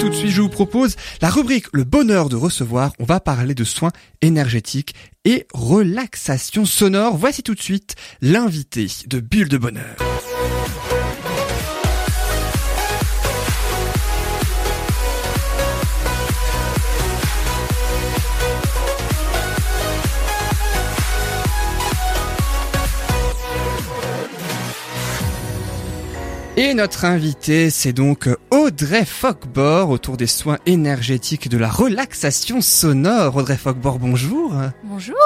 tout de suite, je vous propose la rubrique Le bonheur de recevoir. On va parler de soins énergétiques et relaxation sonore. Voici tout de suite l'invité de Bulle de Bonheur. Et notre invité, c'est donc Audrey Fockbor autour des soins énergétiques et de la relaxation sonore. Audrey Fockbor, bonjour. Bonjour.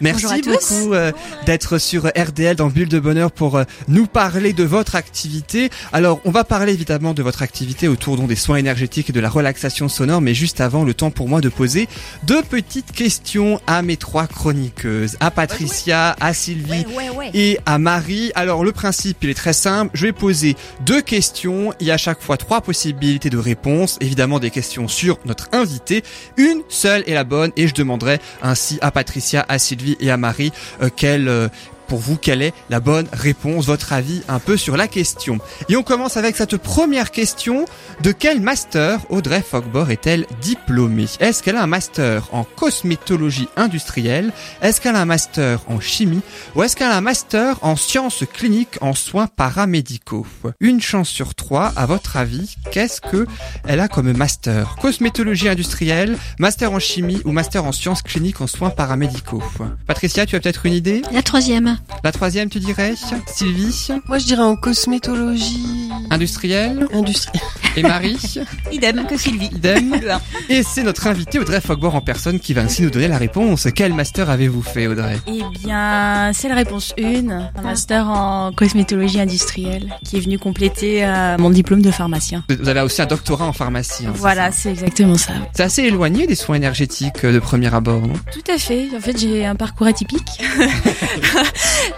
Merci Bonjour beaucoup euh, d'être sur RDL dans Bulle de Bonheur pour euh, nous parler de votre activité. Alors, on va parler évidemment de votre activité autour donc, des soins énergétiques et de la relaxation sonore, mais juste avant, le temps pour moi de poser deux petites questions à mes trois chroniqueuses, à Patricia, à Sylvie ouais. et à Marie. Alors le principe, il est très simple. Je vais poser deux questions. Il y a à chaque fois trois possibilités de réponse. Évidemment des questions sur notre invité. Une seule est la bonne et je demanderai ainsi à Patricia, à Sylvie et à Marie euh, quelle euh, pour vous, quelle est la bonne réponse, votre avis un peu sur la question. Et on commence avec cette première question. De quel master Audrey Fogbor est-elle diplômée? Est-ce qu'elle a un master en cosmétologie industrielle? Est-ce qu'elle a un master en chimie? Ou est-ce qu'elle a un master en sciences cliniques en soins paramédicaux? Une chance sur trois, à votre avis, qu'est-ce que elle a comme master? Cosmétologie industrielle, master en chimie ou master en sciences cliniques en soins paramédicaux? Patricia, tu as peut-être une idée? La troisième. La troisième, tu dirais Sylvie Moi, je dirais en cosmétologie Industrielle industrielle. Et Marie Idem que Sylvie. Idem Et c'est notre invité Audrey Fogbor en personne qui va ainsi nous donner la réponse. Quel master avez-vous fait Audrey? Eh bien, c'est la réponse 1, un master en cosmétologie industrielle qui est venu compléter euh, mon diplôme de pharmacien. Vous avez aussi un doctorat en pharmacie. hein, Voilà, c'est exactement ça. C'est assez éloigné des soins énergétiques euh, de premier abord, non? Tout à fait. En fait, j'ai un parcours atypique.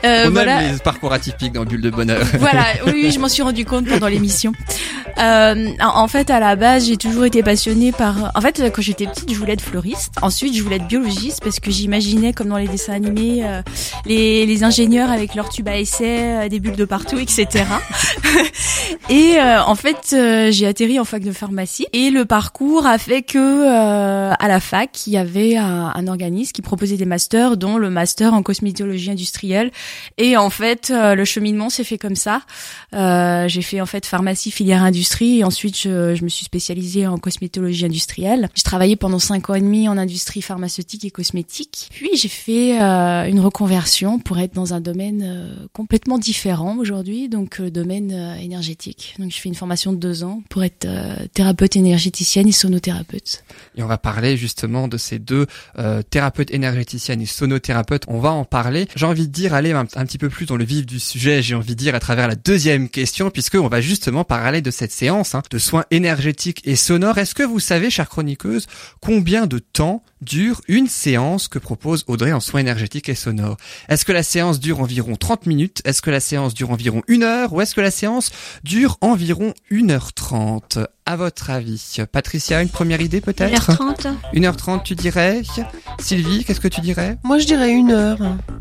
Euh, On voilà. aime les parcours atypiques dans Bulle de Bonheur. voilà, oui, oui, je m'en suis rendu compte pendant l'émission. Euh, en fait, à la base, j'ai toujours été passionnée par. En fait, quand j'étais petite, je voulais être fleuriste. Ensuite, je voulais être biologiste parce que j'imaginais, comme dans les dessins animés, euh, les, les ingénieurs avec leurs tubes à essai, euh, des bulles de partout, etc. et euh, en fait, euh, j'ai atterri en fac de pharmacie et le parcours a fait que euh, à la fac, il y avait un, un organisme qui proposait des masters, dont le master en cosmétologie industrielle. Et en fait, euh, le cheminement s'est fait comme ça. Euh, j'ai fait en fait pharmacie filière industrie et ensuite je, me suis spécialisée en cosmétologie industrielle. J'ai travaillé pendant cinq ans et demi en industrie pharmaceutique et cosmétique. Puis j'ai fait euh, une reconversion pour être dans un domaine complètement différent aujourd'hui, donc le domaine énergétique. Donc je fais une formation de deux ans pour être thérapeute énergéticienne et sonothérapeute. Et on va parler justement de ces deux thérapeutes énergéticiennes et sonothérapeutes. On va en parler. J'ai envie de dire, aller un, petit peu plus dans le vif du sujet, j'ai envie de dire à travers la deuxième question, puisque on va justement parler de cette séance hein, de soins énergétiques et sonores. Est-ce que vous savez, chère chroniqueuse, combien de temps dure une séance que propose Audrey en soins énergétiques et sonores Est-ce que la séance dure environ 30 minutes? Est-ce que la séance dure environ une heure? Ou est-ce que la séance dure environ 1h30 À votre avis Patricia, une première idée peut-être? 1h30. 1h30 tu dirais? Sylvie, qu'est-ce que tu dirais? Moi, je dirais une heure.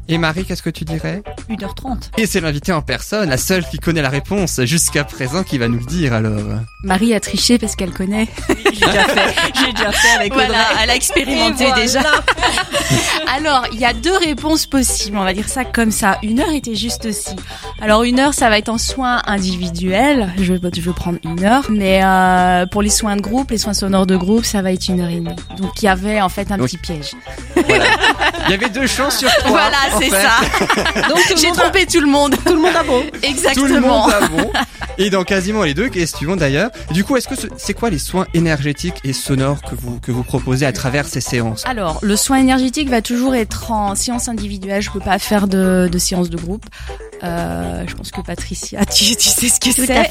Et Marie, qu'est-ce que tu dirais? 1h30. Et c'est l'invité en personne, la seule qui connaît la réponse jusqu'à présent qui va nous le dire alors. Marie a triché parce qu'elle connaît. J'ai déjà fait. J'ai déjà fait avec Voilà, Audrey. elle a expérimenté Et voilà. déjà. Alors, il y a deux réponses possibles, on va dire ça comme ça. Une heure était juste aussi. Alors, une heure, ça va être en soins individuels. Je vais, je vais prendre une heure. Mais euh, pour les soins de groupe, les soins sonores de groupe, ça va être une heure et demie. Donc, il y avait en fait un Donc, petit piège. Voilà. Il y avait deux chances sur trois. voilà, c'est ça. Donc, J'ai a- trompé tout le monde. Tout le monde a bon. Exactement. Tout le monde a bon. Et dans quasiment les deux questions d'ailleurs. Du coup, est-ce que ce- c'est quoi les soins énergétiques et sonores que vous que vous proposez à travers ces séances Alors, le soin énergétique va toujours être en séance individuelle. Je peux pas faire de, de séance de groupe. Euh, je pense que Patricia, tu, tu sais ce que c'est.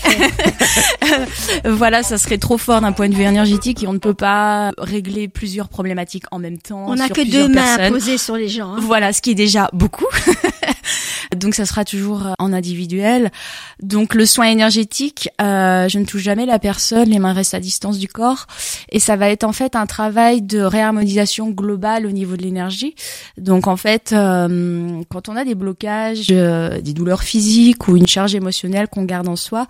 voilà, ça serait trop fort d'un point de vue énergétique et on ne peut pas régler plusieurs problématiques en même temps. On n'a que deux mains à poser sur les gens. hein. Voilà, ce qui est déjà beaucoup. Donc ça sera toujours en individuel. Donc le soin énergétique, euh, je ne touche jamais la personne, les mains restent à distance du corps, et ça va être en fait un travail de réharmonisation globale au niveau de l'énergie. Donc en fait, euh, quand on a des blocages, euh, des douleurs physiques ou une charge émotionnelle qu'on garde en soi,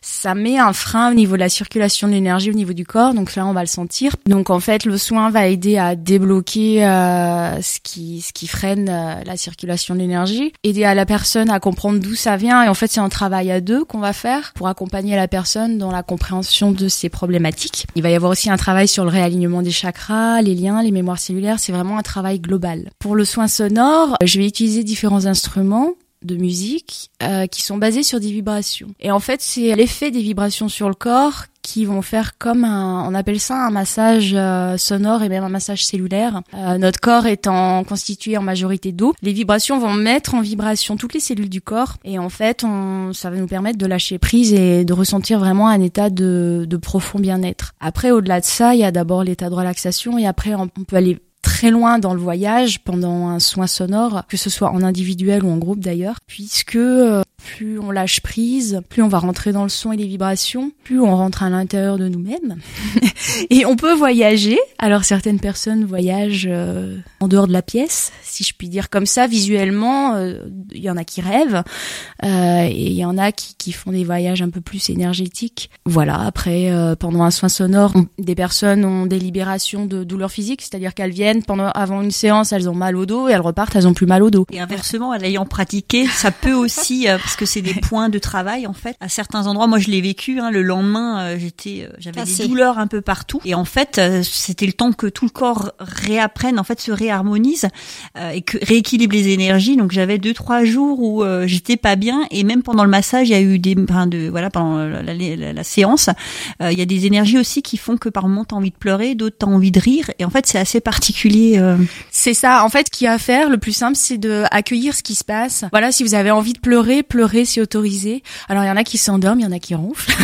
ça met un frein au niveau de la circulation de l'énergie au niveau du corps. Donc là, on va le sentir. Donc en fait, le soin va aider à débloquer euh, ce qui ce qui freine euh, la circulation de l'énergie, aider à la personne à comprendre d'où ça vient. Et en fait, c'est un travail à deux qu'on va faire pour accompagner la personne dans la compréhension de ses problématiques. Il va y avoir aussi un travail sur le réalignement des chakras, les liens, les mémoires cellulaires. C'est vraiment un travail global. Pour le soin sonore, je vais utiliser différents instruments de musique euh, qui sont basés sur des vibrations. Et en fait, c'est l'effet des vibrations sur le corps qui vont faire comme un, on appelle ça un massage euh, sonore et même un massage cellulaire. Euh, notre corps étant constitué en majorité d'eau, les vibrations vont mettre en vibration toutes les cellules du corps et en fait, on, ça va nous permettre de lâcher prise et de ressentir vraiment un état de, de profond bien-être. Après, au-delà de ça, il y a d'abord l'état de relaxation et après, on peut aller très loin dans le voyage pendant un soin sonore, que ce soit en individuel ou en groupe d'ailleurs, puisque euh, plus on lâche prise, plus on va rentrer dans le son et les vibrations, plus on rentre à l'intérieur de nous-mêmes. et on peut voyager. Alors certaines personnes voyagent euh, en dehors de la pièce, si je puis dire comme ça, visuellement. euh, Il y en a qui rêvent euh, et il y en a qui, font des voyages un peu plus énergétiques. Voilà. Après, pendant un soin sonore, on- des personnes ont des libérations de douleurs physiques, c'est-à-dire qu'elles viennent pendant avant une séance, elles ont mal au dos et elles repartent, elles ont plus mal au dos. Et inversement, en l'ayant pratiqué, ça peut aussi, que c'est des points de travail en fait. À certains endroits, moi je l'ai vécu. Hein, le lendemain, euh, j'étais, euh, j'avais Cassée. des douleurs un peu partout. Et en fait, euh, c'était le temps que tout le corps réapprenne, en fait, se réharmonise euh, et que rééquilibre les énergies. Donc j'avais deux trois jours où euh, j'étais pas bien. Et même pendant le massage, il y a eu des, enfin, de, voilà, pendant la, la- la- la séance, euh, il y a des énergies aussi qui font que par moment t'as envie de pleurer, d'autres t'as envie de rire. Et en fait, c'est assez particulier. euh, C'est ça. En fait, ce qu'il y a à faire, le plus simple, c'est de accueillir ce qui se passe. Voilà, si vous avez envie de pleurer, pleurer, c'est autorisé. Alors, il y en a qui s'endorment, il y en a qui ronflent.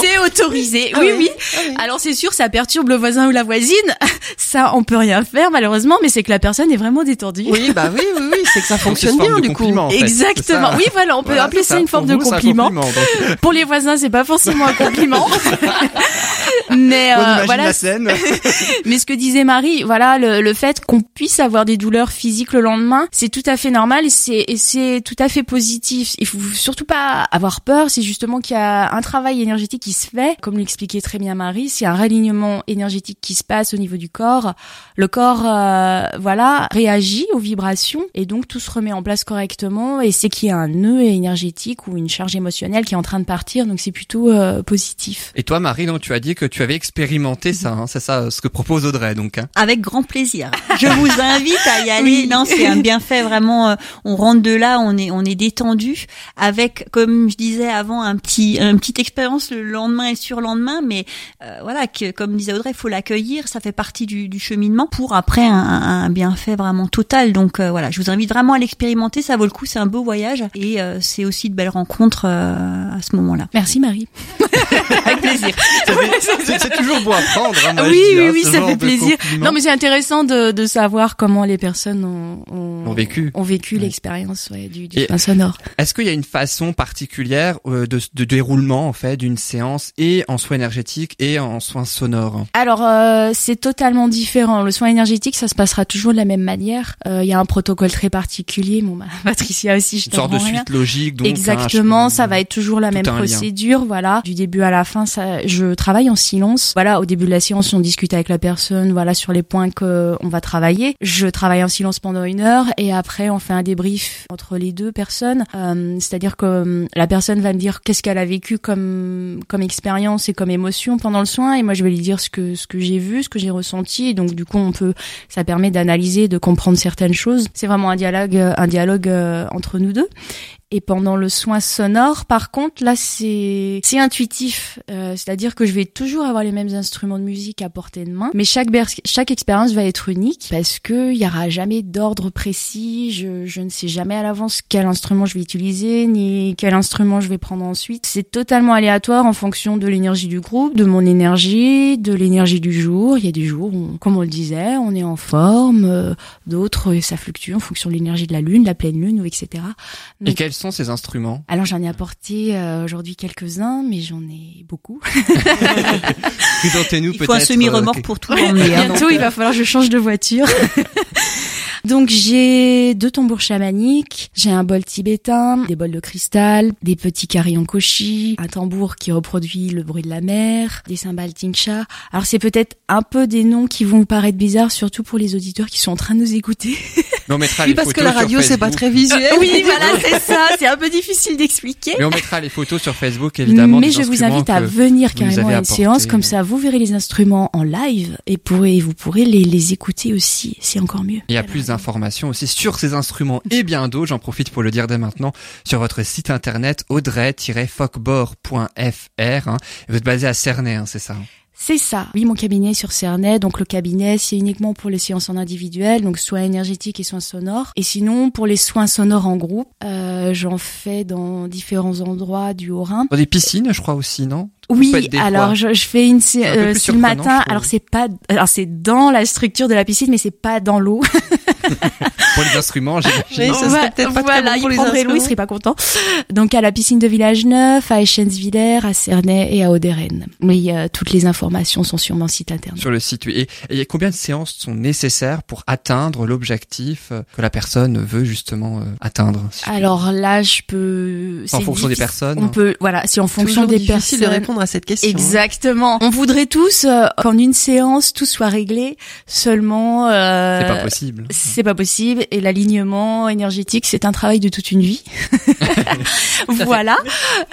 C'est autorisé. Ah oui, oui. Ah. Alors, c'est sûr, ça perturbe le voisin ou la voisine. Ça, on peut rien faire, malheureusement, mais c'est que la personne est vraiment détendue. Oui, bah oui, oui, oui, c'est que ça fonctionne bien du coup. en fait, Exactement. Oui, voilà, on peut Voilà, appeler ça une forme de vous, compliment. Pour les voisins, c'est pas forcément un compliment. mais euh, voilà, la scène. Mais ce que disait Marie, voilà, le, le fait qu'on puisse avoir des douleurs physiques le lendemain, c'est tout à fait normal et c'est tout à fait positif. Il faut surtout pas avoir peur. C'est justement qu'il y a un travail énergétique qui se fait, comme l'expliquait très bien Marie. C'est un réalignement énergétique qui se passe au niveau du corps. Le corps, euh, voilà, réagit aux vibrations et donc tout se remet en place correctement. Et c'est qu'il y a un nœud énergétique ou une charge émotionnelle qui est en train de partir. Donc c'est plutôt euh, positif. Et toi, Marie, donc tu as dit que tu avais expérimenté ça. hein, c'est ça, ce que propose Audrey, donc. hein. Avec grand plaisir. Je vous invite à y aller. Oui. Non, c'est un bienfait vraiment. euh, On rentre de là, on est on est détendu avec, comme je disais avant, un petit une petite expérience le lendemain et le surlendemain. Mais euh, voilà, que comme disait Audrey, il faut l'accueillir. Ça fait partie du, du cheminement pour après un, un bienfait vraiment total. Donc euh, voilà, je vous invite vraiment à l'expérimenter. Ça vaut le coup. C'est un beau voyage et euh, c'est aussi de belles rencontres euh, à ce moment-là. Merci Marie. Avec plaisir. C'est toujours beau à prendre. Hein, moi, oui, dis, oui, hein, oui, ça fait plaisir. Non, mais c'est intéressant de, de savoir comment les personnes ont, ont, Ont vécu. ont vécu Ouais. l'expérience ouais, du, du Et- soin sonore. Est-ce qu'il y a une façon particulière euh, de, de déroulement en fait d'une séance et en soins énergétiques et en soins sonores? Alors, euh, c'est totalement différent. Le soin énergétique, ça se passera toujours de la même manière. Euh, Il y a un protocole très particulier. Bon, bah, Patricia aussi, je Une sorte de rien. suite logique. Donc, Exactement, hein, je- ça va être toujours la même procédure, voilà. Du début à la fin, ça, je travaille en silence. Voilà, au début de la séance, on discute avec la personne, voilà, sur les points que on va travailler. Je travaille en silence pendant une heure et après, on fait un débrief entre les deux personnes. Euh, C'est-à-dire que euh, la personne va me dire qu'est-ce qu'elle a vécu comme comme expérience et comme émotion pendant le soin, et moi je vais lui dire ce que ce que j'ai vu, ce que j'ai ressenti. Et donc du coup, on peut, ça permet d'analyser, de comprendre certaines choses. C'est vraiment un dialogue, euh, un dialogue euh, entre nous deux. Et pendant le soin sonore, par contre, là, c'est c'est intuitif. Euh, C'est-à-dire que je vais toujours avoir les mêmes instruments de musique à portée de main, mais chaque chaque expérience va être unique parce que il y aura jamais d'ordre précis. Je, je ne sais jamais à l'avance quel instrument je vais utiliser ni quel instrument je vais prendre ensuite. C'est totalement aléatoire en fonction de l'énergie du groupe, de mon énergie, de l'énergie du jour. Il y a des jours, où, comme on le disait, on est en forme, euh, d'autres ça fluctue en fonction de l'énergie de la lune, la pleine lune ou etc. Et Donc- quels sont ces instruments? Alors j'en ai apporté euh, aujourd'hui quelques-uns, mais j'en ai beaucoup. Présentez-nous Il peut-être. faut un semi-remorque euh, pour tout emmener. hein, donc, Bientôt, il va falloir que je change de voiture. Donc j'ai deux tambours chamaniques, j'ai un bol tibétain, des bols de cristal, des petits carillons koshi, un tambour qui reproduit le bruit de la mer, des cymbales tingsha. Alors c'est peut-être un peu des noms qui vont vous paraître bizarres, surtout pour les auditeurs qui sont en train de nous écouter. Mais on mettra Oui, les parce photos que la radio, c'est pas très visuel. oui, voilà, c'est ça. C'est un peu difficile d'expliquer. Mais on mettra les photos sur Facebook évidemment. Mais des je vous instruments invite à venir carrément à une séance, comme ça vous verrez les instruments en live et pourrez, vous pourrez les, les écouter aussi, c'est encore mieux. Il y a plus d'informations aussi sur ces instruments et bien d'autres. J'en profite pour le dire dès maintenant sur votre site internet audrey-focbor.fr. hein. Vous êtes basé à Cernay, hein, c'est ça hein? C'est ça. Oui, mon cabinet est sur Cernay. Donc le cabinet, c'est uniquement pour les séances en individuel, donc soins énergétiques et soins sonores. Et sinon, pour les soins sonores en groupe, euh, j'en fais dans différents endroits du Haut-Rhin. Dans des piscines, je crois aussi, non? Oui, alors je, je fais une euh, le matin. Alors c'est pas, alors c'est dans la structure de la piscine, mais c'est pas dans l'eau. Pour les instruments, j'imagine. Oui, ça serait peut-être pas très voilà, bon pour il les prendrait l'eau, il serait pas content. Donc à la piscine de Village Neuf, à Eschentzwiller, à Cernay et à Auderen. Oui, euh, toutes les informations sont sur mon site internet. Sur le site, oui. Et, et combien de séances sont nécessaires pour atteindre l'objectif que la personne veut justement euh, atteindre si Alors là, je peux. En fonction des difficile. personnes. On peut, voilà, c'est en fonction Toujours des difficile personnes. de répondre à cette question. hein. Exactement. On voudrait tous euh, qu'en une séance tout soit réglé. Seulement, euh, C'est pas possible. C'est pas possible. Et l'alignement énergétique, c'est un travail de toute une vie. voilà.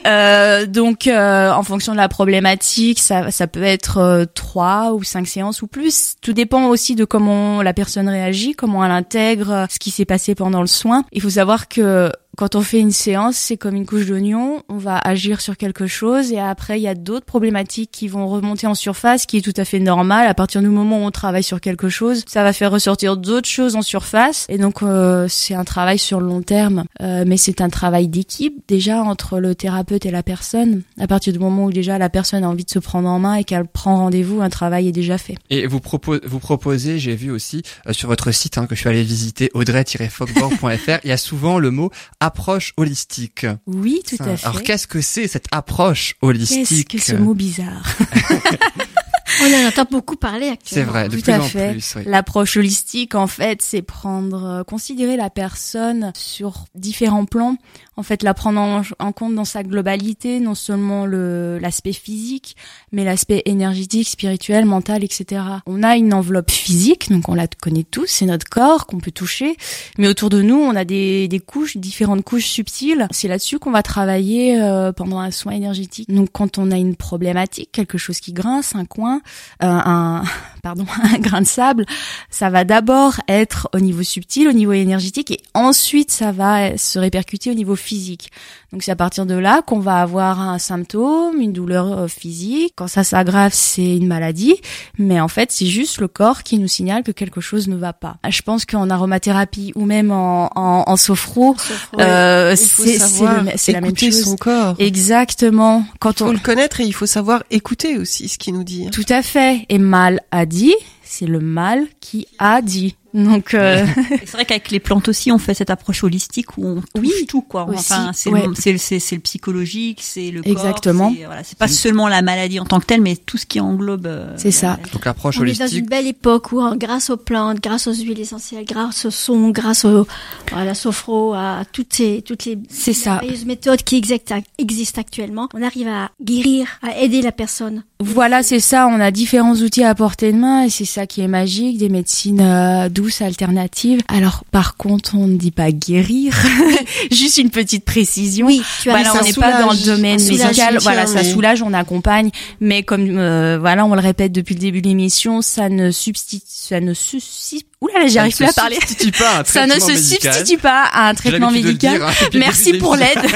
Euh, donc, euh, en fonction de la problématique, ça, ça peut être euh, trois ou cinq séances ou plus. Tout dépend aussi de comment la personne réagit, comment elle intègre euh, ce qui s'est passé pendant le soin. Il faut savoir que quand on fait une séance, c'est comme une couche d'oignon. On va agir sur quelque chose et après, il y a d'autres problématiques qui vont remonter en surface, qui est tout à fait normal. À partir du moment où on travaille sur quelque chose, ça va faire ressortir d'autres choses en surface. Et donc, euh, c'est un travail sur le long terme. Euh, mais c'est un travail d'équipe, déjà, entre le thérapeute et la personne. À partir du moment où déjà la personne a envie de se prendre en main et qu'elle prend rendez-vous, un travail est déjà fait. Et vous, propo- vous proposez, j'ai vu aussi euh, sur votre site hein, que je suis allé visiter, audrey-fogborg.fr, il y a souvent le mot approche holistique. Oui, tout Ça, à fait. Alors qu'est-ce que c'est cette approche holistique Qu'est-ce que ce mot bizarre? On en entend beaucoup parler C'est actuellement. vrai, de Tout plus à en fait. plus. oui. L'approche holistique, en fait, c'est prendre, euh, considérer la personne sur différents plans. En fait, la prendre en, en compte dans sa globalité, non seulement le l'aspect physique, mais l'aspect énergétique, spirituel, mental, etc. On a une enveloppe physique, donc on la connaît tous, c'est notre corps qu'on peut toucher. Mais autour de nous, on a des, des couches, différentes couches subtiles. C'est là-dessus qu'on va travailler euh, pendant un soin énergétique. Donc, quand on a une problématique, quelque chose qui grince, un coin, un pardon, un grain de sable, ça va d'abord être au niveau subtil, au niveau énergétique, et ensuite ça va se répercuter au niveau physique. Donc c'est à partir de là qu'on va avoir un symptôme, une douleur euh, physique. Quand ça s'aggrave, c'est une maladie, mais en fait c'est juste le corps qui nous signale que quelque chose ne va pas. Je pense qu'en aromathérapie ou même en, en, en sophro, euh, c'est la même écouter chose. son corps. Exactement. Quand Il on faut le connaître et il faut savoir écouter aussi ce qu'il nous dit. hein. tout à fait. Et mal a dit, c'est le mal qui a dit. Donc euh, C'est vrai qu'avec les plantes aussi, on fait cette approche holistique où on touche Oui, tout, quoi. Enfin, c'est ouais. le, c'est le- c'est- c'est le psychologique, c'est le corps. Exactement. c'est- Voilà, c'est pas seulement la maladie en tant que telle, mais tout ce qui englobe. euh, C'est ça. maladie. Donc l'approche On est dans holistique, une belle époque où, hein, grâce aux plantes, grâce aux huiles essentielles, grâce au son, grâce au, à la sophro, à toutes ces, toutes les ça. méthodes qui existent actuellement, on arrive à guérir, à aider la personne. voilà, c'est ça. On a différents outils à portée de main et c'est ça qui est magique des médecines euh, douce alternative. Alors par contre, on ne dit pas guérir. Juste une petite précision. Oui, tu as Voilà, on n'est pas dans le domaine médical. Voilà, ça soulage, on accompagne, mais comme euh, voilà, on le répète depuis le début de l'émission, ça ne substitue, ça ne substitue. Oula, là, j'arrive plus à parler. Ça ne se substitue pas à un Ça ne traitement se médical. substitue pas à un traitement médical. dire, hein, Merci pour l'aide.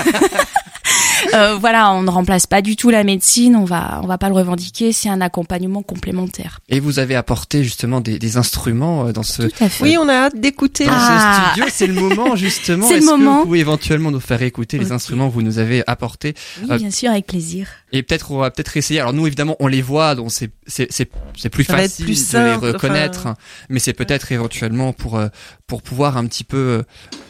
Euh, voilà, on ne remplace pas du tout la médecine, on va on va pas le revendiquer, c'est un accompagnement complémentaire. Et vous avez apporté justement des, des instruments euh, dans ce, Tout à fait. Oui, on a hâte d'écouter. dans Ah. ce studio. C'est le moment justement. C'est le Est-ce que moment. vous pouvez éventuellement nous faire écouter les instruments que vous nous avez apportés Oui, Euh, bien sûr, avec plaisir. Et peut-être on va peut-être essayer. Alors nous évidemment on les voit, donc c'est c'est c'est c'est plus Ça facile plus de les reconnaître. enfin. Mais c'est peut-être éventuellement pour euh, pour pouvoir un petit peu euh,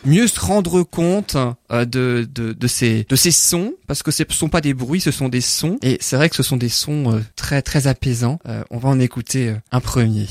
mieux se rendre compte euh, de de de ces de ces sons parce que ce sont pas des bruits, ce sont des sons. Et c'est vrai que ce sont des sons très très apaisants. On va en écouter un premier.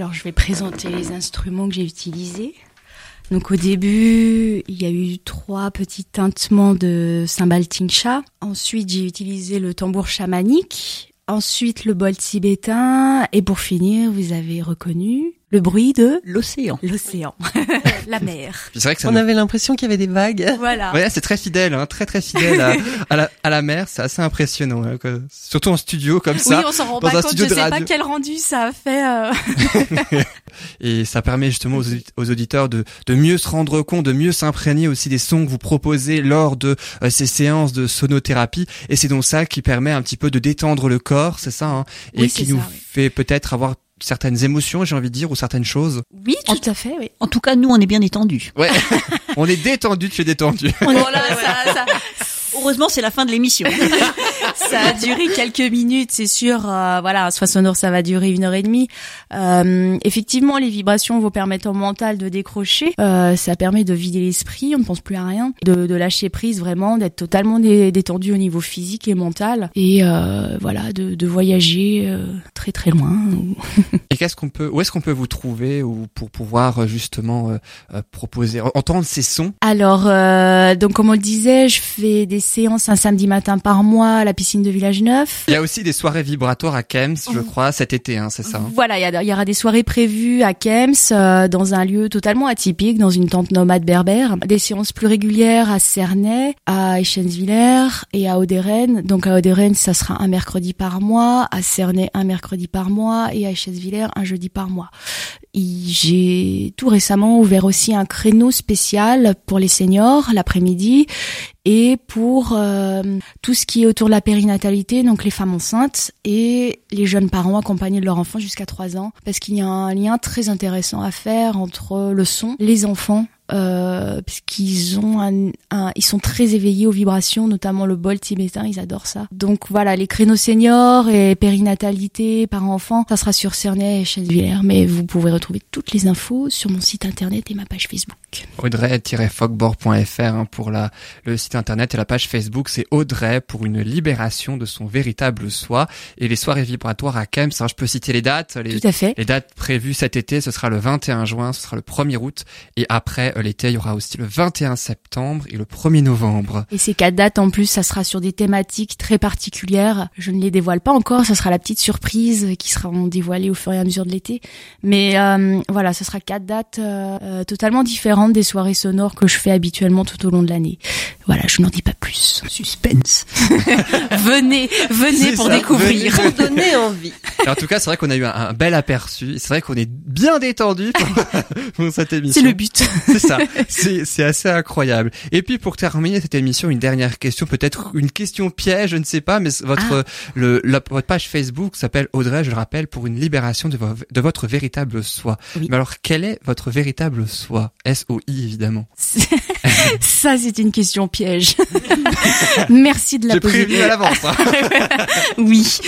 Alors, je vais présenter les instruments que j'ai utilisés. Donc, au début, il y a eu trois petits tintements de cymbale Tingsha. Ensuite, j'ai utilisé le tambour chamanique. Ensuite, le bol tibétain. Et pour finir, vous avez reconnu le bruit de L'océan. l'océan, la mer. C'est vrai que ça On nous- avait l'impression qu'il y avait des vagues. Voilà. Ouais, c'est très fidèle, hein, très très fidèle à, à la, à la mer, c'est assez impressionnant, hein, quoi. surtout en studio comme Oui, ça. on s'en rend dans pas un compte. studio Je sais pas quel rendu ça a fait. euh. Et ça permet justement aux, audi- aux auditeurs de, de mieux se rendre compte, de mieux s'imprégner aussi des sons que vous proposez lors de euh, ces séances de sonothérapie. Et c'est donc ça qui permet un petit peu de détendre le corps, c'est ça, hein, et Oui, qui nous ça, oui. fait peut-être avoir certaines émotions, j'ai envie de dire, ou certaines choses. Oui, tout à fait. Oui. En tout cas, nous, on est bien détendus. Ouais, on est détendu, tu es détendu. Voilà, ça, ça, Heureusement, c'est la fin de l'émission. ça a duré quelques minutes, c'est sûr. euh, voilà, un soin sonore, ça va durer une heure et demie. Euh, effectivement, les vibrations vont permettre au mental de décrocher. Euh, ça permet de vider l'esprit, on ne pense plus à rien, de, de lâcher prise vraiment, d'être totalement dé- détendu au niveau physique et mental, et euh, voilà, de, de voyager euh, très très loin. Et qu'est-ce qu'on peut, où est-ce qu'on peut vous trouver ou pour pouvoir justement euh, euh, proposer, entendre ces sons? Alors, euh, donc comme on le disait, je fais des séances un samedi matin par mois à la piscine de Village Neuf. Il y a aussi des soirées vibratoires à Kems, je crois, cet été, hein, c'est ça. hein Voilà, il y, a- il y aura des soirées prévues à Kems, euh, dans un lieu totalement atypique, dans une tente nomade berbère. Des séances plus régulières à Cernay, à Eschenwiller et à Oderen. Donc à Oderen, ça sera un mercredi par mois, à Cernay un mercredi par mois et à Eschenwiller un jeudi par mois. J'ai tout récemment ouvert aussi un créneau spécial pour les seniors l'après-midi et pour euh, tout ce qui est autour de la périnatalité, donc les femmes enceintes et les jeunes parents accompagnés de leurs enfants jusqu'à 3 ans, parce qu'il y a un lien très intéressant à faire entre le son, les enfants, euh, puisqu'ils ont un, un- ils sont très éveillés aux vibrations, notamment le bol tibétain, ils adorent ça. Donc voilà, les créneaux seniors et périnatalité, parents-enfants, ça sera sur Cernay et Chênevillers, mais vous pouvez retrouver toutes les infos sur mon site internet et ma page Facebook. Audrey-fogbord.fr hein, pour la, le site internet et la page Facebook, c'est Audrey pour une libération de son véritable soi et les soirées vibratoires à Kems. hein, je peux citer les dates, les, Tout à fait. les dates prévues cet été, ce sera le 21 juin, ce sera le 1er août et après euh, l'été, il y aura aussi le 21 septembre et le 1er novembre. Et ces quatre dates, en plus, ça sera sur des thématiques très particulières. Je ne les dévoile pas encore, ça sera la petite surprise qui sera dévoilée au fur et à mesure de l'été. Mais euh, voilà, ce sera quatre dates euh, euh, totalement différentes des soirées sonores que je fais habituellement tout au long de l'année. Voilà, je n'en dis pas plus. Suspense. venez, venez pour ça, découvrir. venez. Pour donner envie. En tout cas, c'est vrai qu'on a eu un, un bel aperçu. C'est vrai qu'on est bien détendu pour, pour cette émission. C'est le but. C'est ça. C'est, assez incroyable. Et puis pour terminer cette émission, une dernière question, peut-être une question piège, je ne sais pas, mais votre le la- votre page Facebook s'appelle Audrey, je le rappelle, pour une libération de, vo- de votre véritable soi. Oui. Mais alors, quel est votre véritable soi? S O I évidemment. Ça, c'est une question piège. Merci de la J'ai poser. prévenu à l'avance. hein. oui.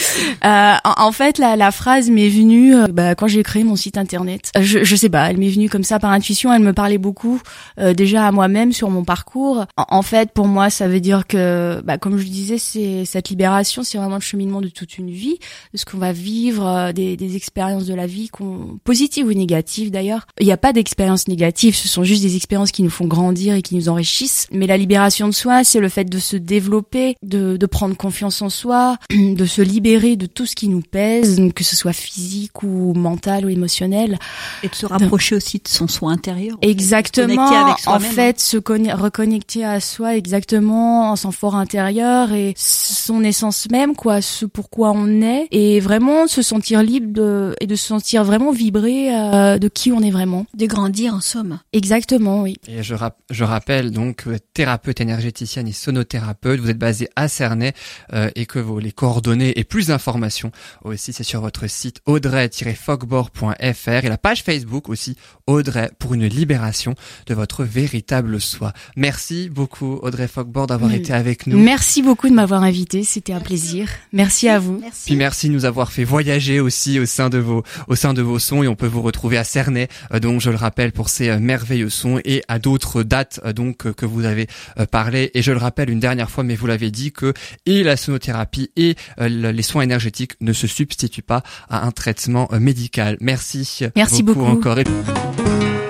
Euh, en, fait, la, la phrase m'est venue euh, bah, quand j'ai créé mon site internet. Euh, Je, je sais pas, elle m'est venue comme ça par intuition. Elle me parlait beaucoup euh, déjà à moi-même sur mon parcours. En, en fait, pour moi, ça veut dire que, bah, comme je disais, c'est cette libération, c'est vraiment le cheminement de toute une vie, de ce qu'on va vivre, euh, des, des expériences de la vie, qu'on, positives ou négatives d'ailleurs. Il n'y a pas d'expériences négatives, ce sont juste des expériences qui nous font grandir et qui nous enrichissent. Mais la libération de soi, c'est le fait de se développer, de, de prendre confiance en soi, de se libérer de tout ce qui nous pèse, que ce soit physique ou mental ou émotionnel. Et de se rapprocher aussi de son soi intérieur. Exactement. Connecter avec en fait, se reconnecter à soi exactement, en son fort intérieur et son essence même, quoi, ce pourquoi on est, et vraiment se sentir libre de, et de se sentir vraiment vibrer euh, de qui on est vraiment. De grandir en somme. Exactement, oui. Et je, rap- je rappelle donc êtes thérapeute énergéticienne et sonothérapeute, vous êtes basé à Cernay euh, et que vos les coordonnées et plus d'informations aussi c'est sur votre site audrey-fogbord.fr et la page Facebook aussi Audrey pour une libération de votre véritable soi. Merci beaucoup Audrey Fogbord d'avoir Mm. été avec nous. Merci beaucoup de m'avoir invité, c'était un plaisir. Merci à vous. Merci. Puis merci de nous avoir fait voyager aussi au sein de vos au sein de vos sons et on peut vous retrouver à Cernay euh, donc je le rappelle pour ces euh, merveilleux sons et à d'autres dates euh, donc que vous avez parlé et je le rappelle une dernière fois mais vous l'avez dit que et la sonothérapie et le- les soins énergétiques ne se substituent pas à un traitement médical. Merci. Merci beaucoup. encore. Et-